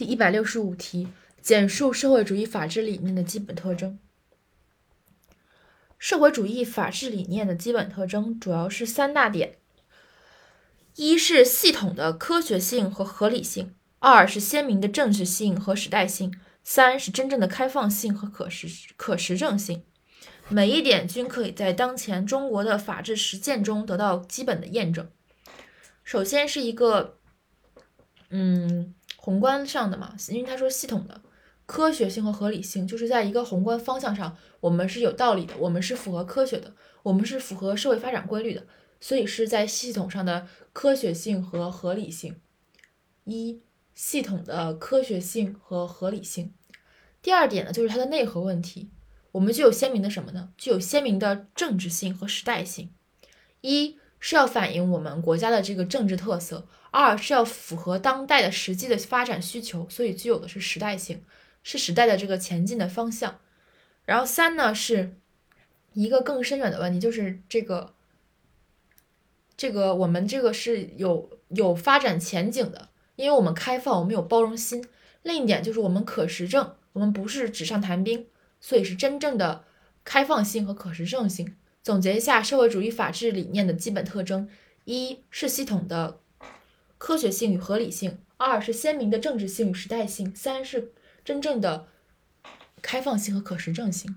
第一百六十五题，简述社会主义法治理念的基本特征。社会主义法治理念的基本特征主要是三大点：一是系统的科学性和合理性；二是鲜明的政治性和时代性；三是真正的开放性和可实可实证性。每一点均可以在当前中国的法治实践中得到基本的验证。首先是一个，嗯。宏观上的嘛，因为他说系统的科学性和合理性，就是在一个宏观方向上，我们是有道理的，我们是符合科学的，我们是符合社会发展规律的，所以是在系统上的科学性和合理性。一系统的科学性和合理性。第二点呢，就是它的内核问题，我们具有鲜明的什么呢？具有鲜明的政治性和时代性。一是要反映我们国家的这个政治特色。二是要符合当代的实际的发展需求，所以具有的是时代性，是时代的这个前进的方向。然后三呢，是一个更深远的问题，就是这个这个我们这个是有有发展前景的，因为我们开放，我们有包容心。另一点就是我们可实证，我们不是纸上谈兵，所以是真正的开放性和可实证性。总结一下社会主义法治理念的基本特征：一是系统的。科学性与合理性，二是鲜明的政治性与时代性，三是真正的开放性和可实证性。